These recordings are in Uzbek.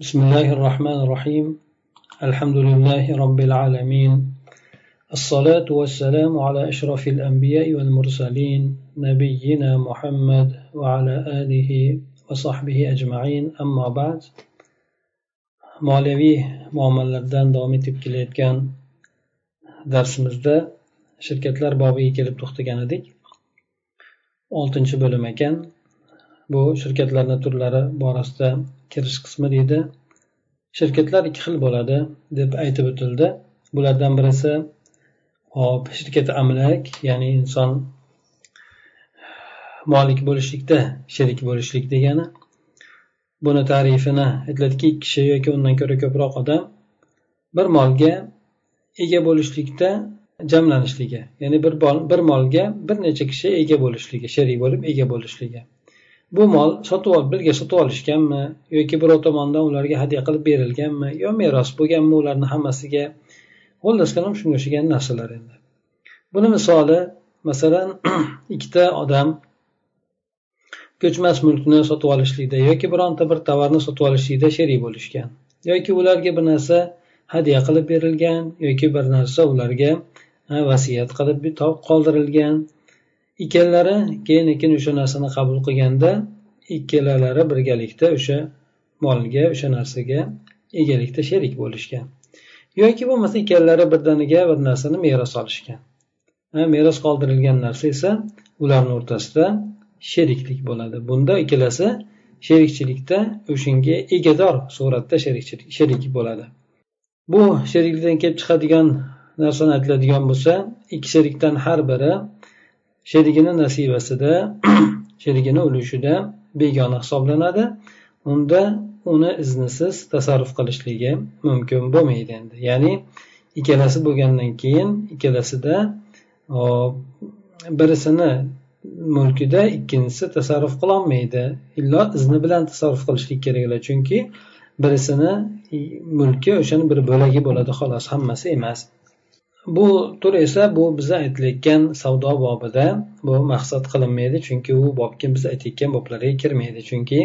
بسم الله الرحمن الرحيم الحمد لله رب العالمين الصلاة والسلام على أشرف الأنبياء والمرسلين نبينا محمد وعلى آله وصحبه أجمعين أما بعد moliyaviy muomalalardan davom etib kelayotgan darsimizda shirkatlar bobiga kelib to'xtagan edik oltinchi bo'lim ekan bu shirkatlarni turlari borasida kirish qismi deydi. Shirkatlar ikki xil bo'ladi deb aytib o'tildi. Bulardan birisi hop shirkat amlak ya'ni inson molik bo'lishlikda sherik bo'lishlik degani. Buni tarifini aytiladiki ikki kishi yoki undan ko'ra ko'proq odam bir molga ega bo'lishlikda jamlanishligi ya'ni bir, bir molga bir necha kishi ega bo'lishligi sherik bo'lib ega bo'lishligi. Bu mol sotib olib birga sotib olishganmi yoki birov tomonidan ularga hadya qilib berilganmi yo meros bo'lganmi ularni hammasiga? Xullas kalom shunga o'xshagan narsalar endi. Buni misoli masalan ikkita odam ko'chmas mulkni sotib olishlikda yoki bironta bir tovarni sotib olishlikda sherik bo'lishgan yoki ularga bir narsa hadya qilib berilgan yoki bir narsa ularga vasiyat qilib qoldirilgan ikkalari keyin keyin o'sha narsani qabul qilganda ikkalalari birgalikda o'sha molga o'sha narsaga egalikda sherik bo'lishgan. Yoki bo'lmasa ikkalalari birdaniga bir narsani meros olishgan. Meros qoldirilgan narsa esa ularni o'rtasida sheriklik bo'ladi. Bunda ikkalasi sherikchilikda o'shanga egador suratda sherikchilik sherik bo'ladi. Bu sheriklikdan kelib chiqadigan narsani aytiladigan bo'lsa ikki sherikdan har biri sherigini nasibasida sherigini ulushida begona hisoblanadi. Unda uni iznisiz tasarruf qilishligi mumkin bo'lmaydi endi. Ya'ni ikkalasi bo'lgandan keyin ikkalasida birisini mulkida ikkinchisi tasarruf qilolmaydi. Illo izni bilan tasarruf qilishlik keraklar. Chunki birisini mulki o'shani bir bo'lagi bo'ladi xolos hammasi emas. Bu tur esa bu biza aytilayotgan savdo bobida bu maqsad qilinmaydi chunki u bobga biz aytayotgan boblarga kirmaydi. Chunki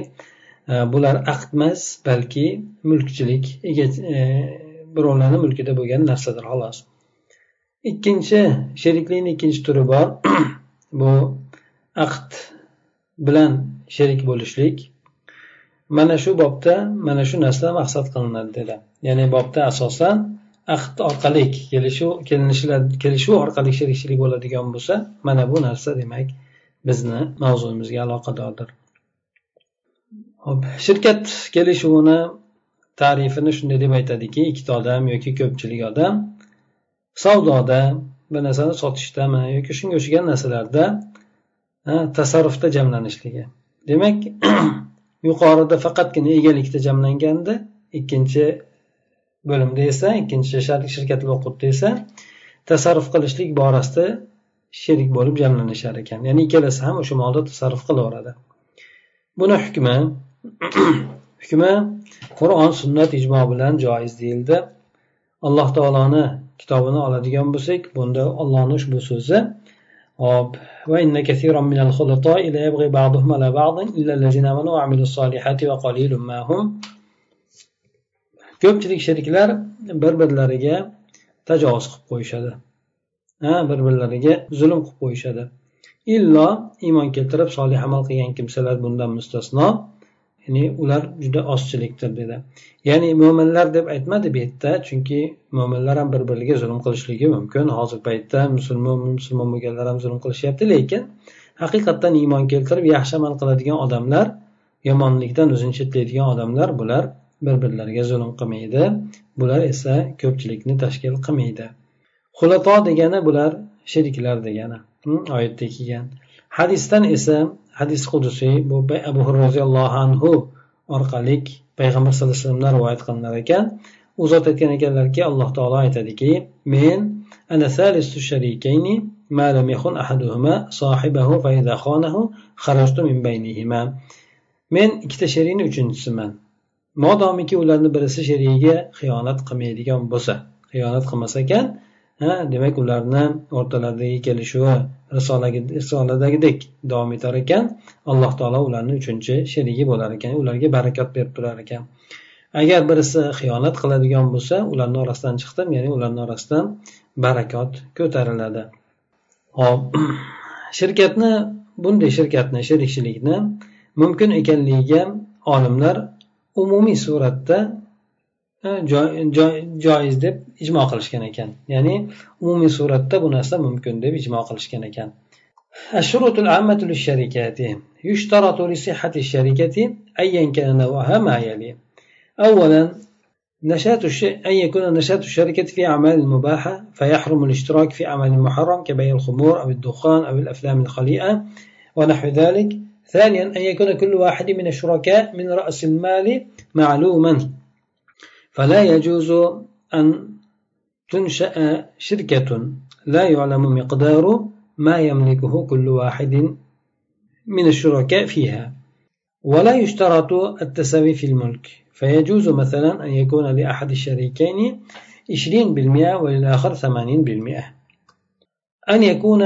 e, bular aqd emas balki mulkchilik e, birovlarni mulkida bo'lgan narsadir xolos. Ikkinchi sheriklikni ikkinchi turi bor. Bu aqd bilan sherik bo'lishlik. Mana shu bobda mana shu narsa maqsad qilinadi dedi. Ya'ni bobda asosan ahd orqali kelishuv kelishuv orqali sherikchilik bo'ladigan bo'lsa mana bu narsa demak bizni mavzumizga aloqadordir. Hop shirkat kelishuvini tarifini shunday deb aytadiki ikkita odam yoki ko'pchilik odam savdoda bir narsani sotishdami yoki shunga o'xshagan narsalarda tasarrufda jamlanishligi. Demak yuqorida faqatgina egalikda jamlangandi ikkinchi bo'limda esa ikkinchi shirkat o'qitda esa tasarruf qilishlik borasida sherik bo'lib jamlanishar ekan ya'ni ikkalasi ham o'sha molda tasarruf qilaveradi buni hukmi hukmi qur'on sunnat ijmo bilan joiz deyildi alloh taoloni kitobini oladigan bo'lsak bunda ollohni ushbu so'zi hop وإن كثيرا من الخلطاء لا يبغي بعضهم على بعض إلا الذين آمنوا وعملوا الصالحات وقليل ما هم ko'pchilik sheriklar bir birlariga tajovuz qilib qo'yishadi. Ha bir birlariga zulm qilib qo'yishadi. Illo iymon keltirib solih amal qilgan kimsalar bundan mustasno ya'ni ular juda ozchilikdir dedi. Ya'ni mo'minlar deb aytmadi bu yerda chunki mo'minlar ham bir biriga zulm qilishligi mumkin. Hozir paytda musulmon musulmon bo'lganlar ham zulm qilishyapti lekin haqiqatdan iymon keltirib yaxshi amal qiladigan odamlar yomonlikdan o'zini chetlaydigan odamlar bular bir birlariga zulm qilmaydi bular esa ko'pchilikni tashkil qilmaydi xulato degani bular sheriklar degani oyatda kelgan hadisdan esa hadis qudusiy bu abu roziyallohu anhu orqali payg'ambar sallallohu alayhi vasallamdan rivoyat qilinar ekan u zot aytgan ekanlarki alloh taolo aytadiki men ana salisu sharikayni ما لم يخن أحدهما صاحبه فإذا خانه خرجت من بينهما men ikkita sherikni uchinchisiman Modomiki ularni birisi sherigiga xiyonat qilmaydigan bo'lsa xiyonat qilmas ekan ha demak ularni o'rtalaridagi kelishuvi risoladagidek davom etar ekan. Alloh taolo ularni uchinchi sherigi bo'lar ekan ularga barakat berib turar ekan. Agar birisi xiyonat qiladigan bo'lsa ularni orasidan chiqdim ya'ni ularni orasidan barakot ko'tariladi. Hop shirkatni bunday shirkatni sherikchilikni mumkin ekanligiga olimlar umumiy suratda joiz deb ijmo qilishgan ekan. Ya'ni umumiy suratda bu narsa mumkin deb ijmo qilishgan ekan. الشروط العامة للشركات يشترط لصحة الشركة أيا كان نوعها ما يلي أولا نشاط الش... أن يكون نشاط الشركة في أعمال مباحة فيحرم الاشتراك في أعمال محرم كبيع الخمور أو الدخان أو الأفلام الخليئة ونحو ذلك ثانيا أن يكون كل واحد من الشركاء من رأس المال معلوما. فلا يجوز أن تنشأ شركة لا يعلم مقدار ما يملكه كل واحد من الشركاء فيها. ولا يشترط التساوي في الملك. فيجوز مثلا أن يكون لأحد الشريكين 20% وللآخر 80% أن يكون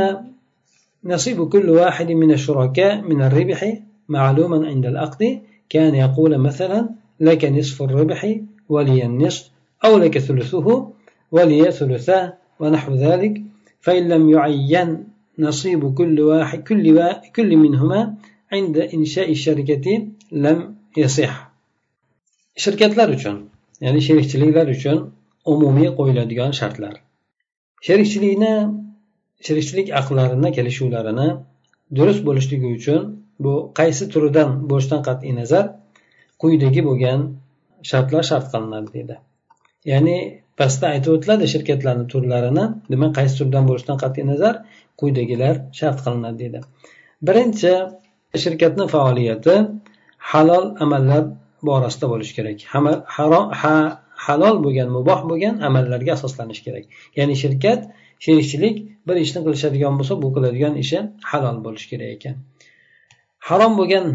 نصيب كل واحد من الشركاء من الربح معلوما عند العقد. كان يقول مثلا لك نصف الربح ولي النصف أو لك ثلثه ولي ثلثاه ونحو ذلك. فإن لم يعين نصيب كل واحد كل, وا كل منهما عند إنشاء الشركة لم يصح. shirkatlar uchun ya'ni sherikchiliklar uchun umumiy qo'yiladigan shartlar sherikchilikni tirikchilik aqllarini kelishuvlarini durust bo'lishligi uchun bu qaysi turidan bo'lishidan qat'iy nazar? Quyidagi bo'lgan shartlar shart qilinadi deydi. Ya'ni pastda aytib o'tiladi shirkatlarni turlarini demak qaysi turdan bo'lishidan qat'iy nazar? Quyidagilar shart qilinadi deydi. Birinchi shirkatni faoliyati halol amallar borasida bo'lishi kerak. Halol bo'lgan muboh bo'lgan amallarga asoslanishi kerak. Ya'ni shirkat sherikchilik bir ishni qilishadigan bo'lsa bu qiladigan ishi halol bo'lishi kerak ekan. Harom bo'lgan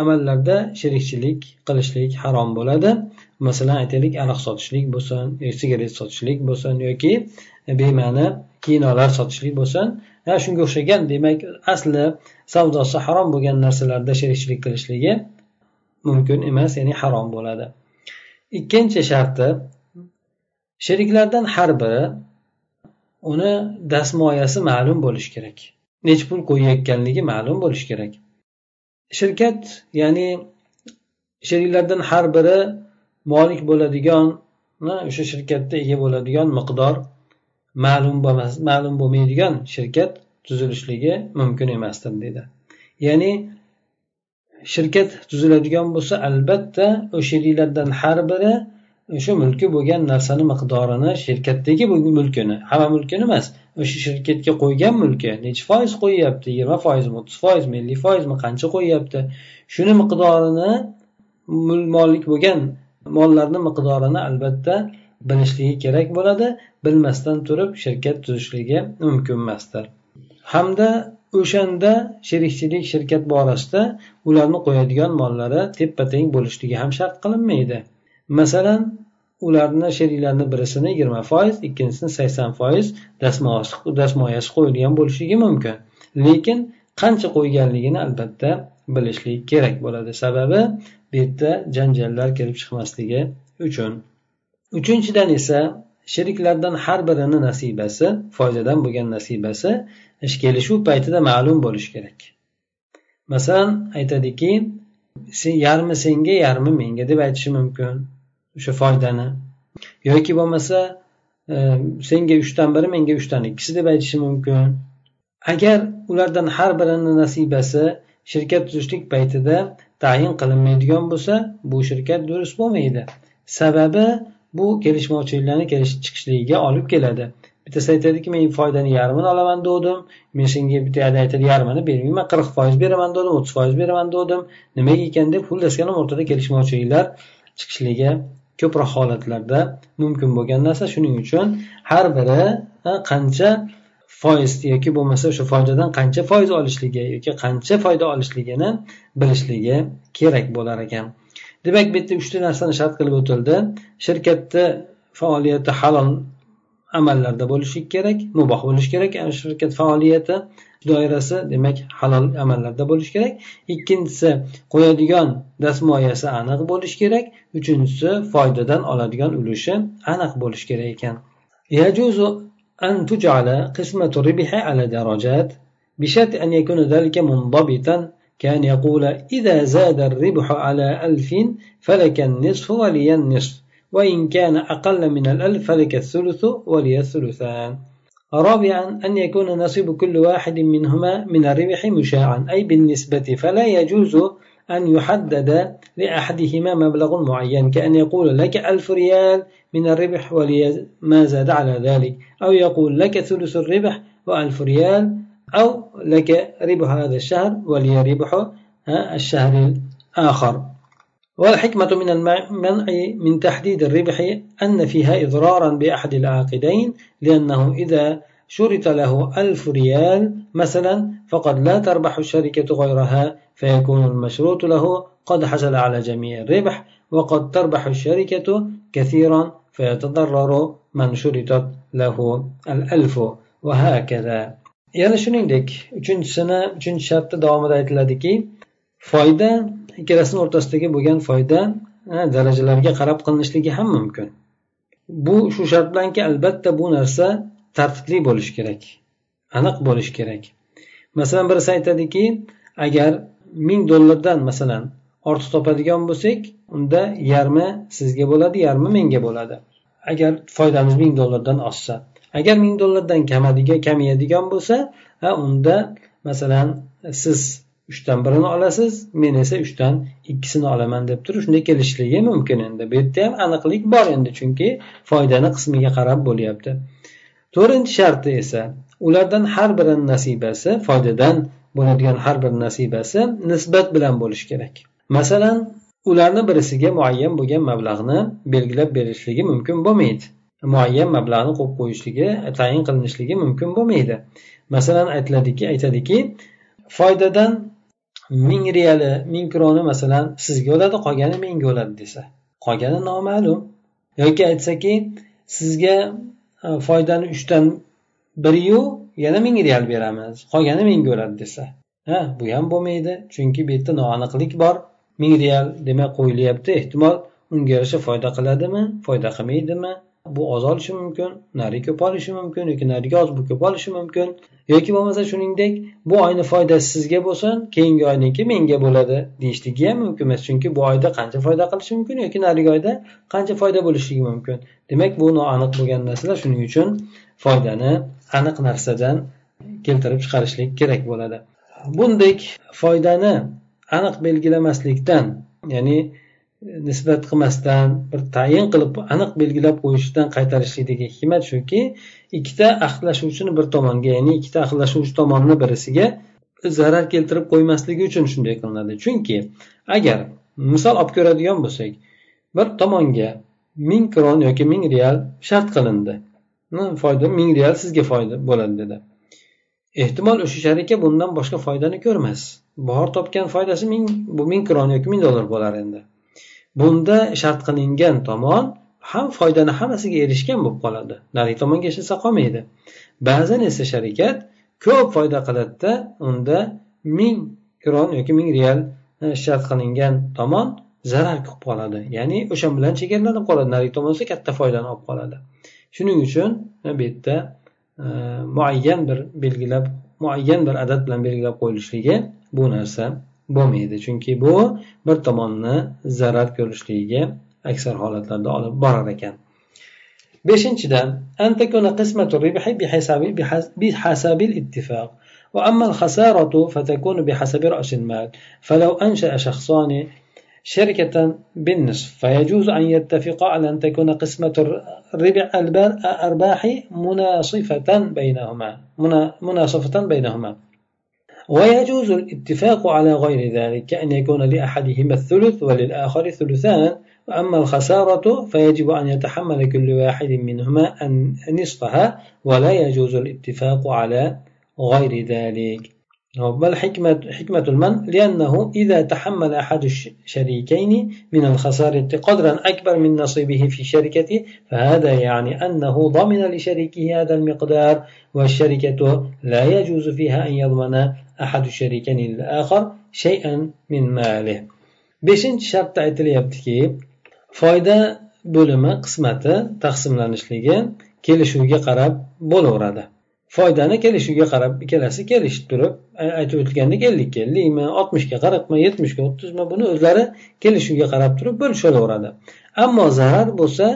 amallarda sherikchilik qilishlik harom bo'ladi. Masalan aytaylik aroq sotishlik bo'lsin sigaret sotishlik bo'lsin yoki bema'ni kinolar sotishlik bo'lsin. Shunga o'xshagan demak asli savdosi harom bo'lgan narsalarda sherikchilik qilishligi mumkin emas ya'ni harom bo'ladi. Ikkinchi sharti sheriklardan har biri uni dastmoyasi ma'lum bo'lishi kerak. Nechi pul qo'yayotganligi ma'lum bo'lishi kerak. Shirkat ya'ni sheriklardan har biri molik bo'ladigan o'sha shirkatda ega bo'ladigan miqdor ma'lum bo'lmas ma'lum bo'lmaydigan shirkat tuzilishligi mumkin emasdir dedi. Ya'ni shirkat tuziladigan bo'lsa albatta o'sha sheriklardan har biri o'sha mulki bo'lgan narsani miqdorini shirkatdagi mulkini hamma mulkini emas o'sha shirkatga qo'ygan mulki nechi foiz qo'yyapti yigirma foizmi o'ttiz foizmi ellik foizmi qancha qo'yyapti? Shuni miqdorini molik bo'lgan mollarni miqdorini albatta bilishligi kerak bo'ladi bilmasdan turib shirkat tuzishligi mumkin emasdir. Hamda o'shanda sherikchilik shirkat borasida ularni qo'yadigan mollari teppa teng bo'lishligi ham shart qilinmaydi. Masalan ularni sheriklarni birisini yigirma foiz ikkinchisini sakson foiz dastmoyasi qo'yilgan bo'lishligi mumkin. Lekin qancha qo'yganligini albatta bilishlik kerak bo'ladi. Sababi bu yerda janjallar kelib chiqmasligi uchun. Uchinchidan esa sheriklardan har birini nasibasi foydadan bo'lgan nasibasi ish kelishuv paytida ma'lum bo'lishi kerak. Masalan aytadiki yarmi senga yarmi menga deb aytishi mumkin. O'sha foydani. Yoki bo'lmasa e, senga uchdan biri menga uchdan ikkisi deb aytishi mumkin. Agar ulardan har birini nasibasi shirkat tuzishlik paytida tayin qilinmaydigan bo'lsa bu shirkat durust bo'lmaydi. Sababi bu kelishmovchiliklarni kelishib chiqishligiga olib keladi. Bittasi aytadiki men foydani yarmini olaman degdim men senga bitta aytadi yarmini bermayman qirq foiz beraman dedim o'ttiz foiz beraman degdim nimaga ekan? deb xullas o'rtada kelishmovchiliklar chiqishligi ko'proq holatlarda mumkin bo'lgan narsa. Shuning uchun har biri qancha foiz yoki bo'lmasa o'sha foydadan qancha foiz olishligi yoki qancha foyda olishligini bilishligi kerak bo'lar ekan. Demak bu yerda uchta narsani shart qilib o'tildi. Shirkatni faoliyati halol amallarda bo'lishi kerak muboh bo'lishi kerak shirkat faoliyati. doirasi demak halol amallarda bo'lishi kerak ikkinchisi qo'yadigan dastmoyasi aniq bo'lishi kerak uchinchisi foydadan oladigan ulushi aniq bo'lishi kerak ekan يجوز أن تجعل قسمة الربح على درجات بشرط أن يكون ذلك منضبطا كان يقول إذا زاد الربح على ألف فلك النصف ولي النصف وإن كان أقل من الألف فلك الثلث ولي الثلثان رابعا أن يكون نصيب كل واحد منهما من الربح مشاعا أي بالنسبة فلا يجوز أن يحدد لأحدهما مبلغ معين كأن يقول لك ألف ريال من الربح ولي ما زاد على ذلك؟ أو يقول لك ثلث الربح وألف ريال أو لك ربح هذا الشهر ولي ربح الشهر الآخر. والحكمة من المنع من تحديد الربح أن فيها إضرارا بأحد العاقدين لأنه إذا شرط له ألف ريال مثلا فقد لا تربح الشركة غيرها فيكون المشروط له قد حصل على جميع الربح وقد تربح الشركة كثيرا فيتضرر من شرطت له الألف. وهكذا. yana shuningdek uchinchisini uchinchi shartda davomida aytiladiki ikkalasini o'rtasidagi bo'lgan foyda darajalarga qarab qilinishligi ham mumkin. Bu shu shart bilanki albatta bu narsa tartibli bo'lishi kerak aniq bo'lishi kerak. Masalan birisi aytadiki agar ming dollardan masalan ortiq topadigan bo'lsak unda yarmi sizga bo'ladi yarmi menga bo'ladi. Agar foydamiz ming dollardan oshsa. Agar ming dollardan kamadiga kamayadigan bo'lsa unda masalan siz uchdan birini olasiz men esa uchdan ikkisini olaman deb turib shunday kelishligi mumkin endi. Bu yerda ham aniqlik bor endi chunki foydani qismiga qarab bo'lyapti. To'rtinchi sharti esa ulardan har birini nasibasi foydadan bo'ladigan har bir nasibasi nisbat bilan bo'lishi kerak. Masalan ularni birisiga muayyan bo'lgan mablag'ni belgilab berishligi mumkin bo'lmaydi. Muayyan mablag'ni qo'yib qo'yishligi tayin qilinishligi mumkin bo'lmaydi. Masalan aytiladiki aytadiki foydadan ming reali ming kroni masalan sizga o'ladi qolgani menga bo'ladi desa. Qolgani noma'lum. Yoki aytsaki sizga e, foydani uchdan biriyu yana ming real beramiz qolgani menga bo'ladi desa. Ha bu ham bo'lmaydi chunki bu yerda noaniqlik bor. Ming real demak qo'yilyapti ehtimol unga yarasha foyda qiladimi foyda qilmaydimi? Bu oz olishi mumkin nari ko'p olishi mumkin yoki nariga oz bu ko'p olishi mumkin. Yoki bo'lmasa shuningdek bu oyni foydasi sizga bo'lsin keyingi oyniki menga bo'ladi deyishligi ham mumkin emas. Chunki bu oyda qancha foyda qilishi mumkin yoki narigi oyda qancha foyda bo'lishligi mumkin. Demak bu noaniq bo'lgan narsalar shuning uchun foydani aniq narsadan keltirib chiqarishlik kerak bo'ladi. Bundek foydani aniq belgilamaslikdan ya'ni nisbat qilmasdan bir tayin qilib aniq belgilab qo'yishdan qaytarishlikdagi hikmat shuki ikkita ahdlashuvchini bir tomonga ya'ni ikkita ahdlashuvchi tomonni birisiga zarar keltirib qo'ymasligi uchun shunday qilinadi. Chunki agar misol olib ko'radigan bo'lsak bir tomonga ming kron yoki ming real shart qilindi. Foyda ming real sizga foyda bo'ladi dedi. Ehtimol o'sha sharika bundan boshqa foydani ko'rmas. Bor topgan foydasi ming bu ming kron yoki ming dollar bo'lar endi. Bunda shart qilingan tomon ham foydani hammasiga erishgan bo'lib qoladi. Narigi tomonga hech qolmaydi. Ba'zan esa sharikat ko'p foyda qiladida unda ming kron yoki ming real e, shart qilingan tomon zarar qilib qoladi. Ya'ni o'sha bilan chegaralanib qoladi. Narigi tomon esa katta foydani olib qoladi. Shuning uchun e, bu yerda e, muayyan bir belgilab muayyan bir adad bilan belgilab qo'yilishligi bu narsa bo'lmaydi chunki bu bir tomonni zarar ko'rishligiga aksar holatlarda olib borar ekan beshinchidan أن تكون قسمة الربح بحساب بحسب الاتفاق وأما الخسارة فتكون بحسب رأس المال فلو أنشأ شخصان شركة بالنصف فيجوز أن يتفقا على أن تكون قسمة الربح الأرباح مناصفة بينهما مناصفة بينهما ويجوز الاتفاق على غير ذلك كأن يكون لأحدهما الثلث وللآخر الثلثان وأما الخسارة فيجب أن يتحمل كل واحد منهما أن نصفها ولا يجوز الاتفاق على غير ذلك. بل حكمة, حكمة المن لأنه إذا تحمل أحد الشريكين من الخسارة قدرا أكبر من نصيبه في شركته فهذا يعني أنه ضمن لشريكه هذا المقدار والشركة لا يجوز فيها أن يضمن ahadu sharikan akhar shay'an min malih beshinchi shartda aytilyaptiki foyda bo'limi qismati taqsimlanishligi kelishuvga qarab bo'laveradi. Foydani kelishuvga qarab ikkalasi kelishib turib aytib o'tilgandek ellikka ellikmi oltmishga qirqmi yetmishga o'ttizmi buni o'zlari kelishuvga qarab turib bo'lishaveradi ammo zarar bo'lsa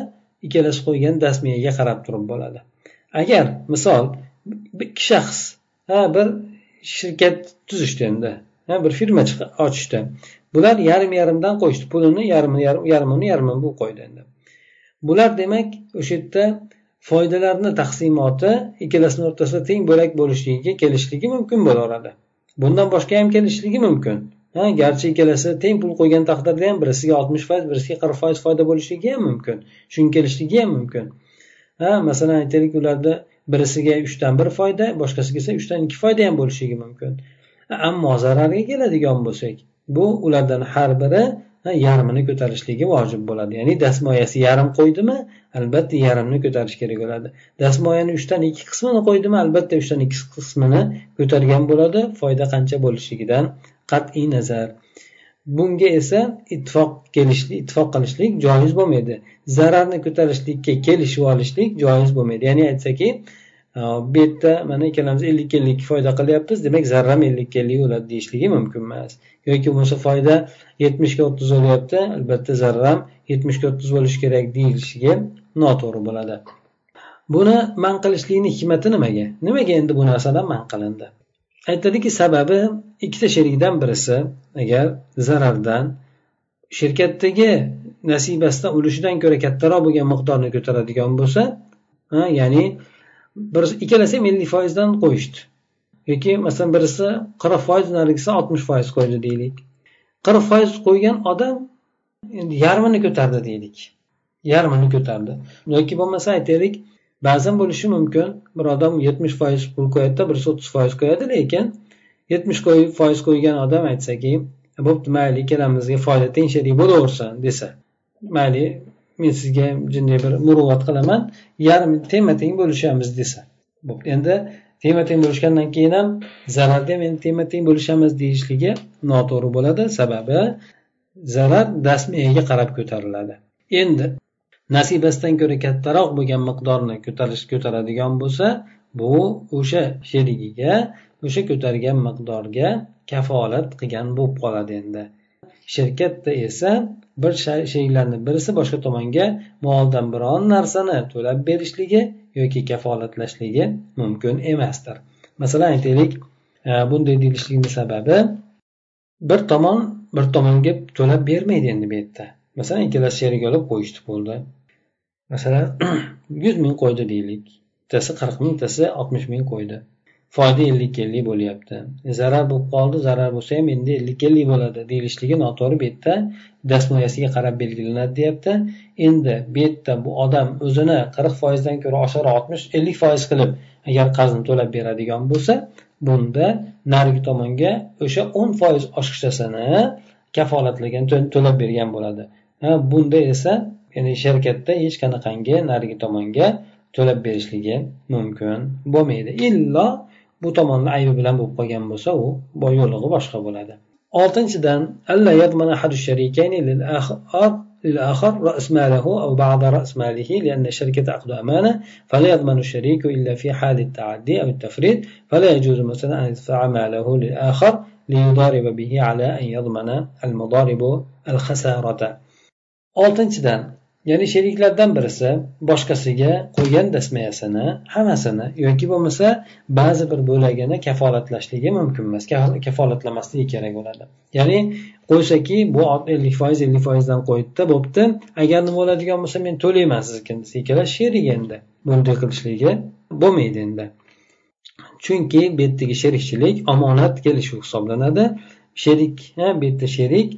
ikkalasi qo'ygan dasmiyaga qarab turib bo'ladi. Agar misol ikki shaxs ha bir shirkat tuzishdi endi. Bir firma ochishdi. Bular yarim yarimdan qo'yishdi. Pulini yarmini yarmini yarmini bu qo'ydi endi. Bular demak o'sha yerda foydalarni taqsimoti ikkalasini o'rtasida teng bo'lak bo'lishligiga kelishligi mumkin bo'laveradi bundan boshqa ham kelishligi mumkin. Ha garchi ikkalasi teng pul qo'ygan taqdirda ham birisiga oltmish foiz birisiga qirq foiz foyda bo'lishligi ham mumkin. Shunga kelishligi ham mumkin. Ha masalan aytaylik ularda birisiga uchdan bir foyda boshqasiga esa uchdan ikki foyda ham bo'lishligi mumkin. Ammo zararga keladigan bo'lsak bu ulardan har biri yarmini ko'tarishligi vojib bo'ladi. Ya'ni dastmoyasi yarim qo'ydimi albatta yarimni ko'tarish kerak bo'ladi. Dastmoyani uchdan ikki qismini qo'ydimi albatta uchdan ikki qismini ko'targan bo'ladi foyda qancha bo'lishligidan qat'iy nazar. Bunga esa ittifoq kelishlik ittifoq qilishlik joiz bo'lmaydi. Zararni ko'tarishlikka kelishib olishlik joiz bo'lmaydi. Ya'ni aytsaki bu yerda mana ikkalamiz ellik ellik foyda qilyapmiz. Demak zarram ellik ellik bo'ladi deyishligi mumkin emas. Yoki bo'lmasa foyda yetmishga o'ttiz bo'lyapti. Albatta zarram yetmishga o'ttiz bo'lishi kerak deyilishiga noto'g'ri bo'ladi. Buni man qilishlikni hikmati nimaga? Nimaga endi bu narsadan man qilindi? Aytadiki sababi ikkita sherikdan birisi agar zarardan shirkatdagi nasibasidan ulushidan ko'ra kattaroq bo'lgan miqdorni ko'taradigan bo'lsa ya'ni bir ikkalasi ham ellik foizdan qo'yishdi. Yoki masalan birisi qirq foiz narigisi oltmish foiz qo'ydi deylik. Qirq foiz qo'ygan odam endi yarmini ko'tardi deylik. Yarmini ko'tardi. Yoki bo'lmasa aytaylik ba'zan bo'lishi mumkin. Bir odam yetmish foiz pul qo'yadida birisi o'ttiz foiz qo'yadi lekin yetmish foiz qo'ygan odam aytsaki bo'pti mayli ikkalamizga foyda teng sherik bo'laversin desa. Mayli men sizga shunday bir muruvvat qilaman. Yarim tengma teng bo'lishamiz desa. Bo'pti endi tengma teng bo'lishgandan keyin ham zararga ham endi tengma teng bo'lishamiz deyishligi noto'g'ri bo'ladi. Sababi zarar dasmiyaga qarab ko'tariladi. Endi nasibasidan ko'ra kattaroq bo'lgan miqdorni ko'tarish ko'taradigan bo'lsa bu o'sha sherigiga o'sha ko'targan miqdorga kafolat qilgan bo'lib qoladi endi. Shirkatda esa bir shaylarni birisi boshqa tomonga moldan biron narsani to'lab berishligi yoki kafolatlashligi mumkin emasdir. Masalan aytaylik e, bunday deyilishligini sababi bir tomon bir tomonga to'lab bermaydi endi bu yerda. Masalan ikkalasi sherik olib qo'yishdi bo'ldi. Masalan yuz ming qo'ydi deylik bittasi qirq ming bittasi oltmish ming qo'ydi. Foyda ellik ellik bo'lyapti. E, zarar bo'lib qoldi zarar bo'lsa ham endi ellik ellik bo'ladi deyilishligi noto'g'ri bu yerda dastmoyasiga qarab belgilanadi deyapti. Endi bu yerda bu odam o'zini qirq foizdan ko'ra oshiqroq oltmish ellik foiz qilib agar qarzni to'lab beradigan bo'lsa bunda narigi tomonga o'sha o'n foiz oshiqchasini kafolatlagan to'lab bergan bo'ladi. Bunda esa ya'ni sherkatda hech qanaqangi narigi tomonga to'lab berishligi mumkin bo'lmaydi. Illo bu tomonni aybi bilan bo'lib qolgan bo'lsa u yo'lig'i boshqa bo'ladi. Oltinchidan للآخر رأس ماله أو بعض رأس ماله لأن الشركة عقد أمانة فلا يضمن الشريك إلا في حال التعدي أو التفريط فلا يجوز مثلا أن يدفع ماله للآخر ليضارب به على أن يضمن المضارب الخسارة oltinchidan ya'ni sheriklardan birisi boshqasiga qo'ygan dasmayasini hammasini yoki bo'lmasa ba'zi bir bo'lagini kafolatlashligi mumkin emas kafolatlamasligi kerak bo'ladi. Ya'ni qo'ysaki bu ellik foiz ellik foizdan qo'ydida bo'pti. Agar nima bo'ladigan bo'lsa men to'layman sizga desa sherik endi. Bunday qilishligi bo'lmaydi endi. Chunki bu yerdagi sherikchilik omonat kelishuv hisoblanadi. Sherik bu yerda sherik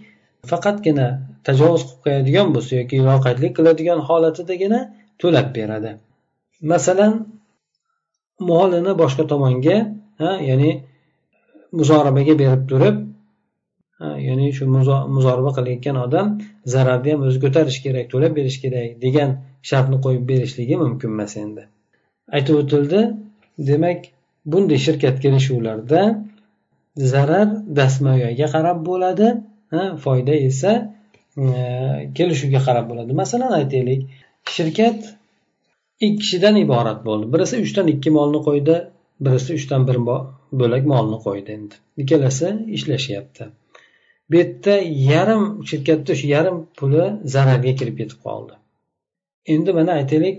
faqatgina tajovuz qilib qo'yadigan bo'lsa yoki loqaydlik qiladigan holatidagina to'lab beradi. Masalan molini boshqa tomonga ya'ni muzoribaga berib turib ya'ni shu muzoriba qilayotgan odam zararni ham o'zi ko'tarishi kerak to'lab berish kerak degan shartni qo'yib berishligi mumkin emas endi. Aytib o'tildi demak bunday shirkat kelishuvlarda zarar dastmoyaga qarab bo'ladi. Foyda esa e, kelishuvga qarab bo'ladi. Masalan aytaylik shirkat ikki kishidan iborat bo'ldi. Birisi uchdan ikki molni qo'ydi birisi uchdan bir bo'lak molni qo'ydi endi. Ikkalasi ishlashyapti. Bu yerda yarim shirkatni shu yarim puli zararga kirib ketib qoldi. Endi mana aytaylik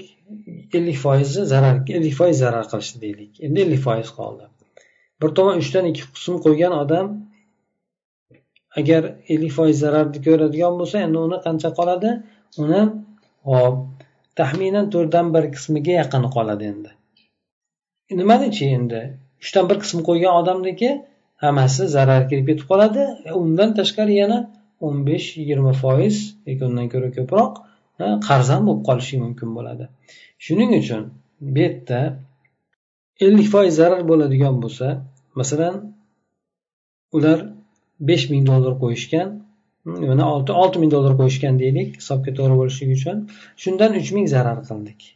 ellik foizi zarar ellik foiz zarar qilishdi deylik. Endi ellik foiz qoldi. Bir tomon uchdan ikki qism qo'ygan odam agar ellik foiz zararni ko'radigan bo'lsa endi uni qancha qoladi? Uni hop taxminan to'rtdan bir qismiga yaqin qoladi endi. Nimanichi endi? Uchdan bir qismi qo'ygan odamniki hammasi zarar kelib ketib qoladi. Undan tashqari yana o'n besh yigirma foiz yoki undan ko'ra ko'proq qarz ham bo'lib qolishi mumkin bo'ladi. Shuning uchun bu yerda ellik foiz zarar bo'ladigan bo'lsa masalan ular besh ming dollar qo'yishgan hmm, mana olti olti ming dollar qo'yishgan deylik hisobga to'g'ri bo'lishligi uchun. Shundan uch ming zarar qildik.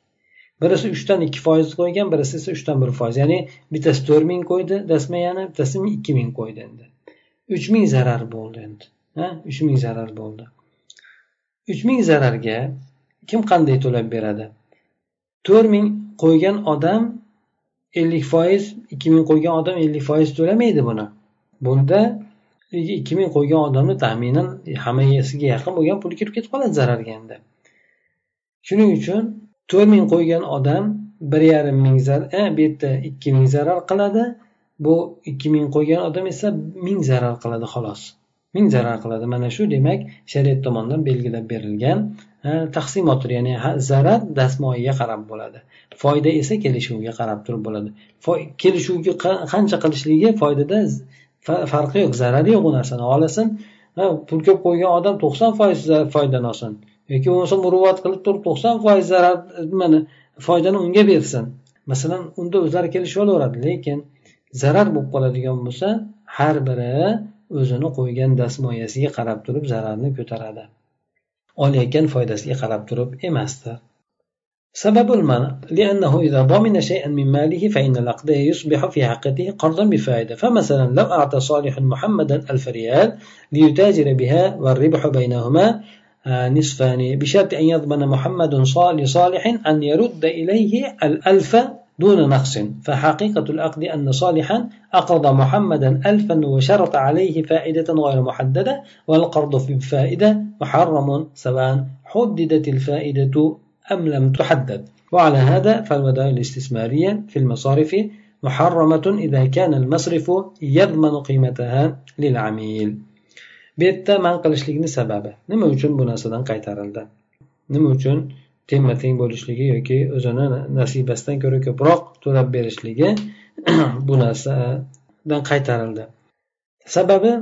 Birisi uchdan ikki foiz qo'ygan birisi esa uchdan bir foiz. Ya'ni bittasi to'rt ming qo'ydi dasmayani bittasi ikki ming qo'ydi endi. Uch ming zarar bo'ldi endi uch ming zarar bo'ldi. Uch ming zararga kim qanday to'lab beradi? To'rt ming qo'ygan odam ellik foiz ikki ming qo'ygan odam ellik foiz to'lamaydi buni. Bunda ikki ming qo'ygan odamni taxminan hammasiga yaqin bo'lgan pul kirib ketib qoladi zararga endi. Shuning uchun to'rt ming qo'ygan odam bir yarim ming zarar e, bu yerda ikki ming zarar qiladi. Bu ikki ming qo'ygan odam esa ming zarar qiladi xolos. Ming zarar qiladi. Mana shu demak shariat tomonidan belgilab berilgan e, taqsimotdir ya'ni zarar dastmoyiga qarab bo'ladi. Foyda esa kelishuvga qarab turib bo'ladi. Kelishuvga qancha qilishligi foydada farqi yo'q zarari yo'q u narsani olasin. Pul ko'p qo'ygan odam to'qson foiz foydani olsin. Yoki bo'lmasa muruvvat qilib turib to'qson foiz zarar nimani foydani unga bersin. Masalan unda o'zlari kelishib olaveradi lekin zarar bo'lib qoladigan bo'lsa har biri o'zini qo'ygan dastmoyasiga qarab turib zararni ko'taradi. Olayotgan foydasiga qarab turib emasdir. سبب المنع لأنه إذا ضمن شيئا من ماله فإن العقد يصبح في حقته قرضا بفائدة. فمثلا لو أعطى صالح محمدا ألف ريال ليتاجر بها والربح بينهما نصفان بشرط أن يضمن محمد لصالح أن يرد إليه الألف دون نقص. فحقيقة العقد أن صالحا أقرض محمدا ألفا وشرط عليه فائدة غير محددة والقرض في الفائدة محرم. سواء حددت الفائدة أم لم تحدد وعلى هذا فالودائع الاستثمارية في المصارف محرمة إذا كان المصرف يضمن قيمتها للعميل bu yerda man qilishlikni sababi nima uchun bu narsadan qaytarildi nima uchun tengma teng bo'lishligi yoki o'zini nasibasidan ko'ra ko'proq to'lab berishligi bu narsadan qaytarildi sababi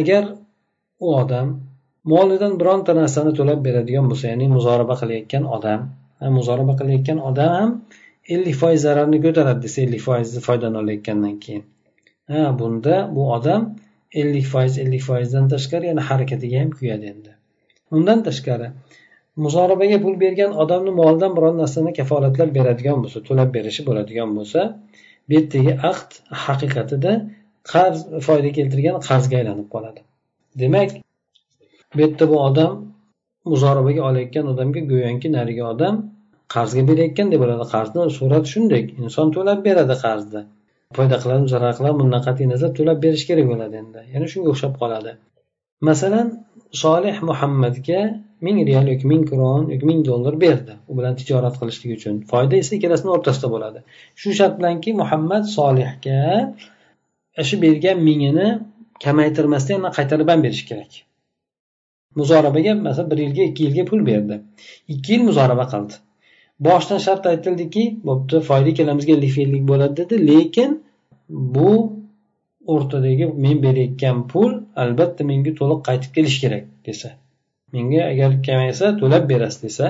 agar u odam molidan bironta narsani to'lab beradigan bo'lsa ya'ni muzoraba qilayotgan odam muzoraba qilayotgan odam ham ellik foiz zararni ko'taradi desa ellik foizni foydani olayotgandan keyin. Ha bunda bu odam ellik foiz ellik foizdan tashqari yana harakatiga ham kuyadi endi. Undan tashqari muzorabaga pul bergan odamni molidan biron narsani kafolatlab beradigan bo'lsa to'lab berishi bo'ladigan bo'lsa bu yerdagi aqd haqiqatida qarz foyda keltirgan qarzga aylanib qoladi. Demak bu yerda bu odam muzorabaga olayotgan odamga go'yoki narigi odam qarzga berayotgandek bo'ladi qarzni surati shunday inson to'lab beradi qarzni. Foyda qiladimi zarar qiladimi bundan qat'iy nazar to'lab berish kerak bo'ladi endi. Yana shunga o'xshab qoladi. Masalan solih muhammadga ming real yoki ming kron yoki ming dollar berdi. U bilan tijorat qilishlik uchun. Foyda esa ikkalasini o'rtasida bo'ladi. Shu shart bilanki muhammad solihga shu bergan mingini kamaytirmasdan yana qaytarib ham berish kerak. Muzorabaga masalan bir yilga ikki yilga pul berdi. Ikki yil muzoraba qildi. Boshidan shart aytildiki bo'pti foyda ikkalamizga ellik ellik bo'ladi dedi. Lekin bu o'rtadagi men berayotgan pul albatta menga to'liq qaytib kelishi kerak desa. Menga agar kamaysa to'lab berasiz desa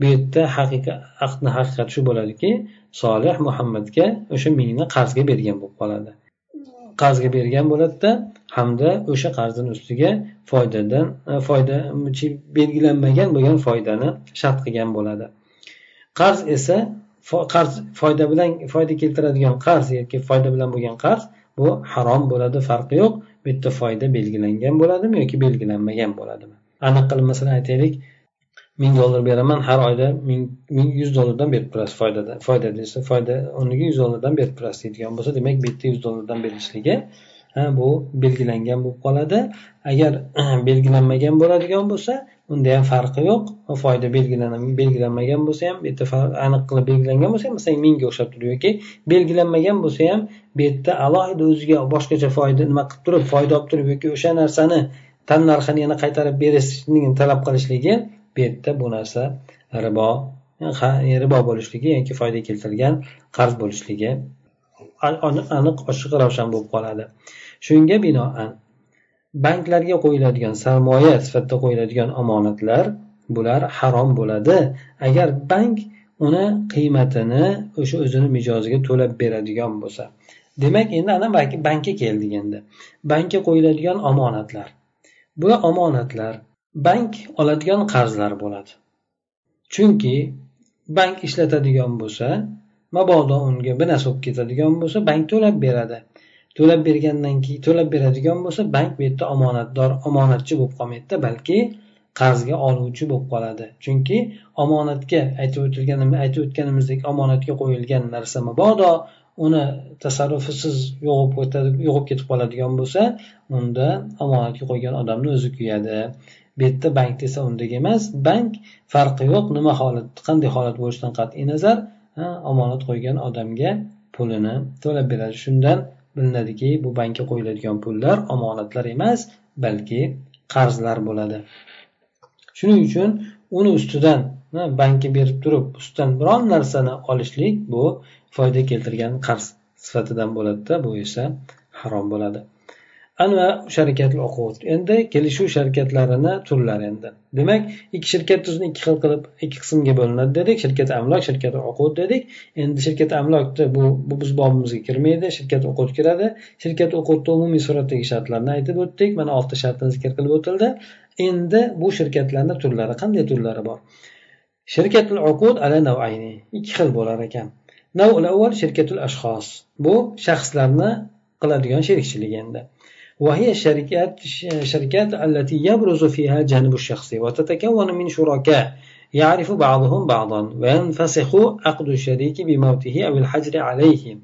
bu yerda haqiqat aqdni haqiqati shu bo'ladiki solih muhammadga o'sha mingni qarzga bergan bo'lib qoladi. Qarzga bergan bo'ladida hamda o'sha qarzini ustiga foydadan e, foyda belgilanmagan bo'lgan foydani shart qilgan bo'ladi. Qarz esa qarz foyda bilan foyda keltiradigan qarz yoki foyda bilan bo'lgan qarz bu harom bo'ladi farqi yo'q. Bu yerda foyda belgilangan bo'ladimi yoki belgilanmagan bo'ladimi? Aniq qilib masalan aytaylik. Ming dollar beraman har oyda ming yuz dollardan berib turasiz foydadan foyda desa foyda o'rniga yuz dollardan berib turasiz deydigan bo'lsa demak bu yerda yuz dollardan berilishligi bu belgilangan bo'lib qoladi. Agar belgilanmagan bo'ladigan bo'lsa unda ham farqi yo'q. Foyda belgilanmagan bo'lsa ham bu yerda aniq qilib belgilangan bo'lsa ham masalan mingga o'xshab turib yoki belgilanmagan bo'lsa ham bu yerda alohida o'ziga boshqacha foyda nima qilib turib foyda olib turib yoki o'sha narsani tan narxini yana qaytarib berishni talab qilishligi bu yerda bu narsa ribo ribo bo'lishligi yoki foyda keltirgan qarz bo'lishligi aniq ochiq ravshan bo'lib qoladi. Shunga binoan banklarga qo'yiladigan sarmoya sifatida qo'yiladigan omonatlar bular harom bo'ladi. Agar bank uni qiymatini o'sha o'zini mijoziga to'lab beradigan bo'lsa demak endi ana bankka keldik endi. Bankka qo'yiladigan omonatlar. Bu omonatlar bank oladigan qarzlar bo'ladi. Chunki bank ishlatadigan bo'lsa mabodo unga bir narsa bo'lib ketadigan bo'lsa bank to'lab beradi. To'lab bergandan keyin to'lab beradigan bo'lsa bank bu yerda omonatdor omonatchi bo'lib qolmaydida balki qarzga oluvchi bo'lib qoladi. Chunki omonatga aytib o'tilgan aytib o'tganimizdek omonatga qo'yilgan narsa mabodo uni tasarrufisiz yo'g'ib ketadi yo'g'ib ketib qoladigan bo'lsa unda omonatga qo'ygan odamni o'zi kuyadi. Bu yerda bank desa undek emas bank farqi yo'q nima holat qanday holat bo'lishidan qat'iy nazar omonat qo'ygan odamga pulini to'lab beradi. Shundan bilinadiki bu bankka qo'yiladigan pullar omonatlar emas balki qarzlar bo'ladi. Shuning uchun uni ustidan bankka berib turib ustidan biron narsani olishlik bu foyda keltirgan qarz sifatidan bo'ladida bu esa harom bo'ladi. Ana sharikatul uqud endi kelishuv sharikatlarini turlari endi. Demak ikki shirkat tuzni ikki xil qilib ikki qismga bo'linadi dedik. Shirkat amlok shirkat uqud dedik. Endi shirkat amlokni bu bu biz bobimizga kirmaydi shirkat uqud kiradi. Shirkat o'qutni umumiy suratdagi shartlarini aytib o'tdik. Mana oltita shartni zikr qilib o'tildi. Endi bu shirkatlarni turlari qanday turlari bor? Shirkatul uqud ala navayni ikki xil bo'lar ekan. Avval shirkatul ashxos. Bu shaxslarni qiladigan sherikchilik endi. وهي الشركات الشركات التي يبرز فيها الجانب الشخصي وتتكون من شركاء يعرف بعضهم بعضا وينفسخ عقد الشريك بموته أو الحجر عليه.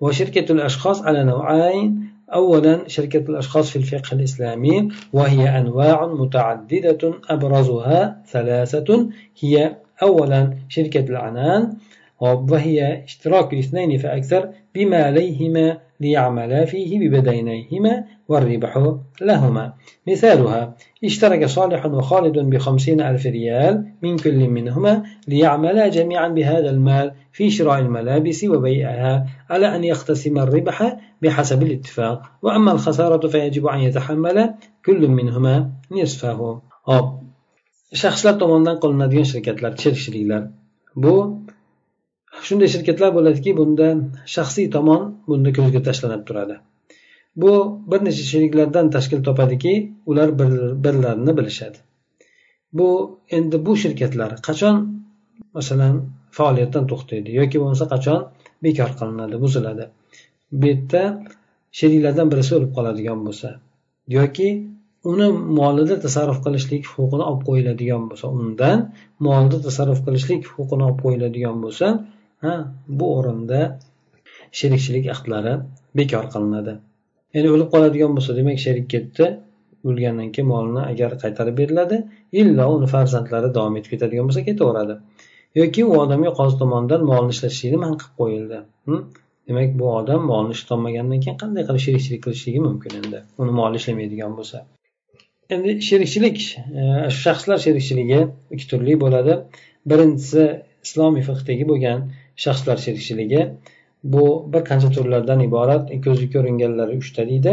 وشركة الأشخاص على نوعين. أولا شركة الأشخاص في الفقه الإسلامي وهي أنواع متعددة أبرزها ثلاثة. هي أولا شركة العنان وهي اشتراك الاثنين فأكثر بما عليهما ليعملا فيه ببدينيهما والربح لهما مثالها اشترك صالح وخالد بخمسين ألف ريال من كل منهما ليعملا جميعا بهذا المال في شراء الملابس وبيعها على أن يقتسم الربح بحسب الاتفاق وأما الخسارة فيجب أن يتحمل كل منهما نصفه shaxslar tomonidan qilinadigan shirkatlar sherikchiliklar bu shunday shirkatlar bo'ladiki bunda shaxsiy tomon bunda ko'zga tashlanib turadi bu bir necha sheriklardan tashkil topadiki ular bir birlarini bilishadi. Bu endi bu shirkatlar qachon masalan faoliyatdan to'xtaydi yoki bo'lmasa qachon bekor qilinadi buziladi? Bu yerda sheriklardan birisi o'lib qoladigan bo'lsa yoki uni molida tasarruf qilishlik huquqini olib qo'yiladigan bo'lsa undan molida tasarruf qilishlik huquqini olib qo'yiladigan bo'lsa ha bu o'rinda sherikchilik ahdlari bekor qilinadi. Ya'ni o'lib qoladigan bo'lsa demak sherik ketdi. O'lgandan keyin molini agar qaytarib beriladi illo uni farzandlari davom etib ketadigan bo'lsa ketaveradi. Yoki u odamga qozi tomonidan molni ishlatishlikni man qilib qo'yildi. Demak bu odam molni ishlatolmagandan keyin qanday qilib sherikchilik qilishligi mumkin endi? Uni moli ishlamaydigan bo'lsa. Endi sherikchilik e, shaxslar sherikchiligi ikki turli bo'ladi. Birinchisi islomiy fiqdagi bo'lgan shaxslar sherikchiligi bu bir qancha turlardan iborat? Ko'zga ko'ringanlari uchta deydi.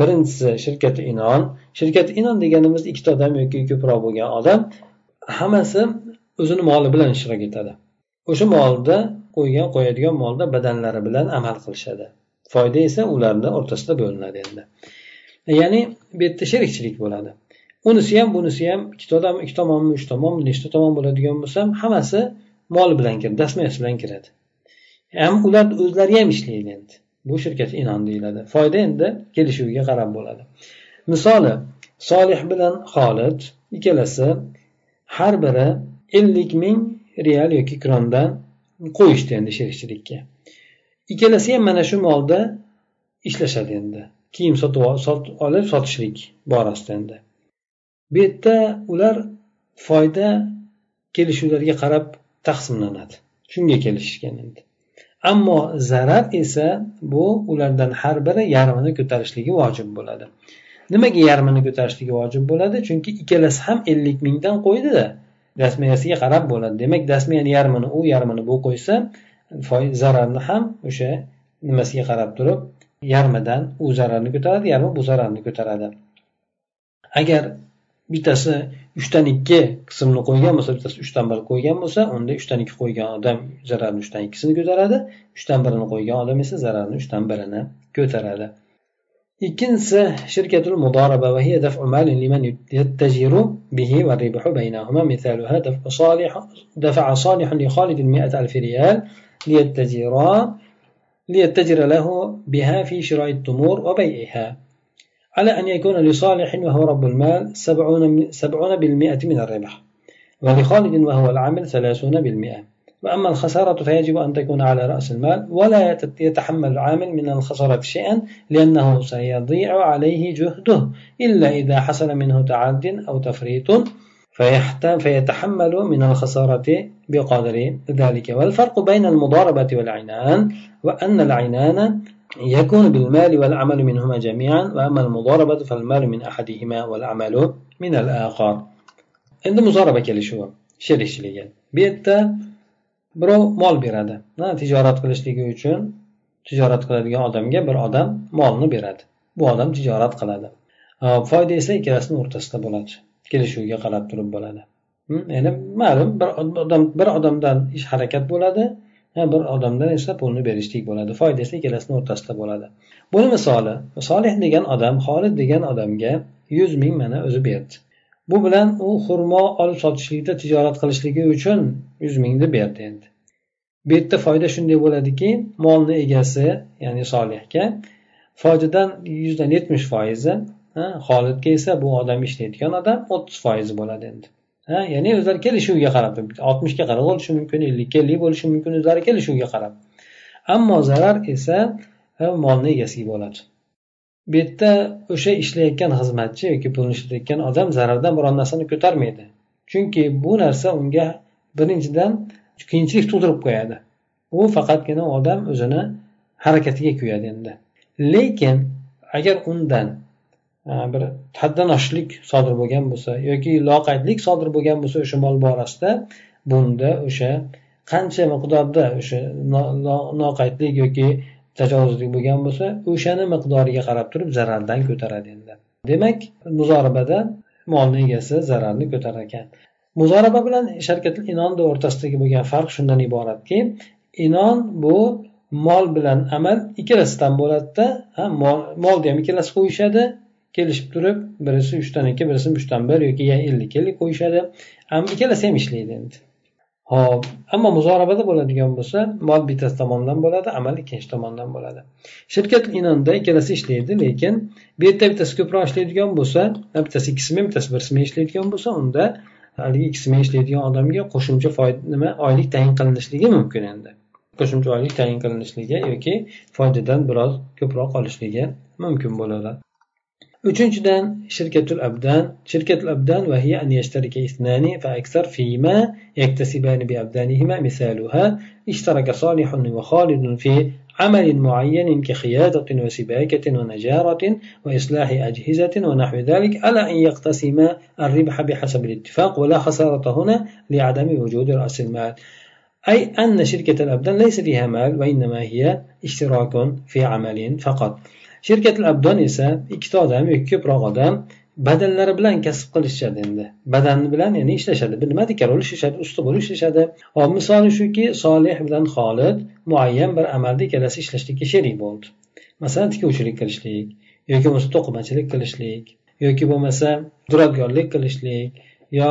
Birinchisi shirkati inon. Shirkati inon deganimiz ikkita odam yoki ko'proq bo'lgan odam hammasi o'zini moli bilan ishtirok etadi. O'sha molda qo'ygan qo'yadigan molda badanlari bilan amal qilishadi. Foyda esa ularni o'rtasida bo'linadi endi. Ya'ni bu yerda sherikchilik bo'ladi. Unisi ham bunisi ham ikkita odam ikki tomonmi uch tomonmi nechta tomon bo'ladigan bo'lsa hammasi mol bilan kiradi dastmoyasi bilan kiradi. Ham ular o'zlari ham ishlaydi endi. Bu shirkat inon deyiladi. Foyda endi kelishuviga qarab bo'ladi. Misoli solih bilan xolid ikkalasi har biri ellik ming real yoki krondan qo'yishdi endi sherikchilikka. Ikkalasi ham mana shu molda ishlashadi endi. Kiyim sotib olib sotishlik borasida endi. Bu yerda ular foyda kelishuvlarga qarab taqsimlanadi. Shunga kelishishgan endi. Ammo zarar esa bu ulardan har biri yarmini ko'tarishligi vojib bo'ladi. Nimaga yarmini ko'tarishligi vojib bo'ladi? Chunki ikkalasi ham ellik mingdan qo'ydida dasmiyasiga qarab bo'ladi. Demak dasmiyani yarmini u yarmini bu qo'ysa zararni ham o'sha nimasiga qarab turib yarmidan u zararni ko'taradi yarmi bu zararni ko'taradi. Agar bittasi uchdan ikki qismni qo'ygan bo'lsa bittasi uchdan bir qo'ygan bo'lsa unda uchdan ikki qo'ygan odam zararni uchdan ikkisini ko'taradi uchdan birini qo'ygan odam esa zararni uchdan birini ko'taradi ikkinchisi shirkatul mudoraba va hiya daf'u malin liman yattajiru bihi va ribhu baynahuma mithaluha daf'u salih دفع صالح لخالد مئة ألف ريال ليتجرا ليتجر له بها في شراء التمور وبيعها على أن يكون لصالح وهو رب المال سبعون, بالمئة من الربح ولخالد وهو العامل ثلاثون بالمئة. وأما الخسارة فيجب أن تكون على رأس المال ولا يتحمل العامل من الخسارة شيئا لأنه سيضيع عليه جهده إلا إذا حصل منه تعد أو تفريط فيتحمل من الخسارة بقدر ذلك. والفرق بين المضاربة والعنان وأن العنان يكون بالمال والعمل منهما جميعا وأما المضاربة فالمال من أحدهما والعمل من الآخر endi muzoraba kelishuvi sherikchiligi bu yerda birov mol beradi tijorat qilishligi uchun tijorat qiladigan odamga bir odam molni beradi bu odam tijorat qiladi foyda esa ikkalasini o'rtasida bo'ladi kelishuvga qarab turib bo'ladi ya'ni ma'lum bir odam bir odamdan ish harakat bo'ladi bir odamdan esa pulni berishlik bo'ladi foyda esa ikkalasini o'rtasida bo'ladi. Buni misoli solih degan odam xolid degan odamga yuz ming mana o'zi berdi. Bu bilan u xurmo olib sotishlikda tijorat qilishligi uchun yuz mingni berdi endi. Bu yerda foyda shunday bo'ladiki molni egasi ya'ni solihga foydadan yuzdan yetmish foizi xolidga esa bu odam ishlaydigan odam o'ttiz foizi bo'ladi endi. Ha ya'ni o'zlari kelishuviga qarab oltmishga qarab bo'lishi mumkin ellikka ellik bo'lishi mumkin o'zlari kelishuviga qarab. Ammo zarar esa molni egasiga bo'ladi bu yerda o'sha ishlayotgan xizmatchi yoki pulni ishlatayotgan odam zarardan biron narsani ko'tarmaydi. Chunki bu narsa unga birinchidan qiyinchilik tug'dirib qo'yadi. U faqatgina odam o'zini harakatiga kuyadi endi. Lekin agar undan bir haddan oshishlik sodir bo'lgan bo'lsa yoki loqaydlik sodir bo'lgan bo'lsa o'sha mol borasida bunda o'sha qancha miqdorda o'sha noqaydlik yoki tajovuzlik bo'lgan bo'lsa o'shani miqdoriga qarab turib zarardan ko'taradi endi. Demak muzorabada molni egasi zararni ko'tarar ekan. Muzoraba bilan sharkatul inonni o'rtasidagi bo'lgan farq shundan iboratki inon bu mol bilan amal ikkalasidan bo'ladida molni ham ikkalasi qo'yishadi kelishib turib birisi uchdan ikki birisi uchdan bir yoki ellik ellik qo'yishadi. Ikkalasi ham ishlaydi endi. Hop ammo muzorabada bo'ladigan bo'lsa mol bittasi tomonidan bo'ladi amal ikkinchi tomondan bo'ladi. Shirkat inonda ikkalasi ishlaydi lekin bu yerda bittasi ko'proq ishlaydigan bo'lsa bittasi ikkisimi bittasi birisimi ishlaydigan bo'lsa unda haligi ikkisimi ishlaydigan odamga qo'shimcha foyda nima oylik tayin qilinishligi mumkin endi. Qo'shimcha oylik tayin qilinishligi yoki foydadan biroz ko'proq olishligi mumkin bo'ladi. Uchinchidan shirkatul abdan. Shirkatul abdan وهي أن يشترك اثنان فأكثر فيما يكتسبان بأبدانهما مثالها اشترك صالح وخالد في عمل معين كخياطة وسباكة ونجارة وإصلاح أجهزة ونحو ذلك على أن يقتسما الربح بحسب الاتفاق ولا خسارة هنا لعدم وجود رأس المال أي أن شركة الأبدان ليس فيها مال وإنما هي اشتراك في عمل فقط sherkatul abdon esa ikkita odam yoki ko'proq odam badanlari bilan kasb qilishadi endi. Badani bilan ya'ni ishlashadi. Bir nimadikar bo'lib ishlashadi usta bo'lib ishlashadi hop misoli shuki solih bilan xolid muayyan bir amalda ikkalasi ishlashlikka sherik bo'ldi. Masalan tikuvchilik qilishlik yoki bo'lmasa to'qimachilik qilishlik yoki bo'lmasa duradgorlik qilishlik yo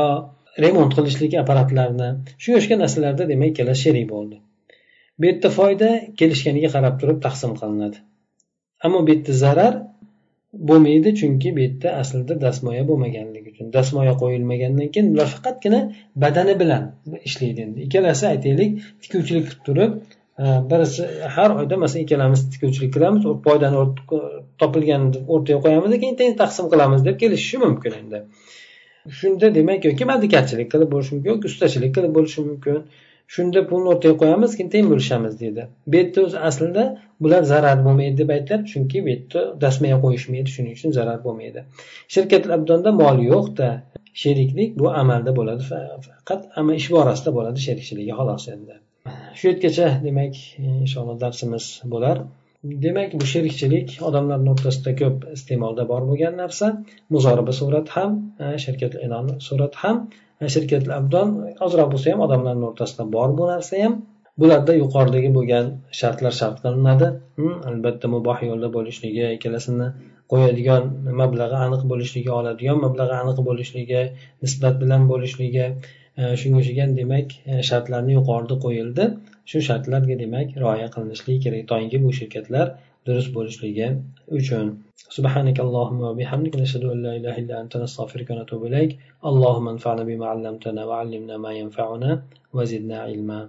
remont qilishlik apparatlarni shunga o'xshagan narsalarda demak ikkalasi sherik bo'ldi. Bu yerda foyda kelishganiga qarab turib taqsim qilinadi. Ammo bu yerda zarar bo'lmaydi chunki bu yerda aslida dastmoya bo'lmaganligi uchun dastmoya qo'yilmagandan keyin ular faqatgina badani bilan ishlaydi endi. Ikkalasi aytaylik tikuvchilik qilib turib e, birisi har oyda masalan ikkalamiz tikuvchilik qilamiz foydani topilganini o'rtaga qo'yamiz keyin teng taqsim qilamiz deb kelishishi mumkin endi. Shunda demak yoki maldikarchilik qilib bo'lishi mumkin yoki ustachilik qilib bo'lishi mumkin. Shunda pulni o'rtaga qo'yamiz keyin teng bo'lishamiz deydi. Bu yerda o'zi aslida bular zarar bo'lmaydi deb aytyapti chunki bu yerda dastmaya qo'yishmaydi shuning uchun zarar bo'lmaydi. Shirkat abdonda mol yo'qda. Sheriklik bu amalda bo'ladi faqat ish borasida bo'ladi sherikchiligi xolos endi. Shu yergacha demak inshaalloh darsimiz bo'lar. Demak bu sherikchilik odamlarni o'rtasida ko'p iste'molda bor bo'lgan narsa. Muzoriba surati ham shirkat e'lon surati ham shirkat abdon ozroq bo'lsa ham odamlarni o'rtasida bor bu narsa ham. Bularda yuqoridagi bo'lgan shartlar shart qilinadi. Hm, albatta muboh yo'lda bo'lishligi ikkalasini qo'yadigan mablag'i aniq bo'lishligi oladigan mablag'i aniq bo'lishligi nisbat bilan bo'lishligi e, shunga o'xshagan demak e, shartlarni yuqorida qo'yildi. Shu shartlarga demak rioya qilinishligi kerak. Toinki bu shirkatlar durust bo'lishligi uchun سبحانك اللهم وبحمدك نشهد أن لا إله إلا أنت نستغفرك ونتوب إليك اللهم انفعنا بما علمتنا وعلمنا ما ينفعنا وزدنا علما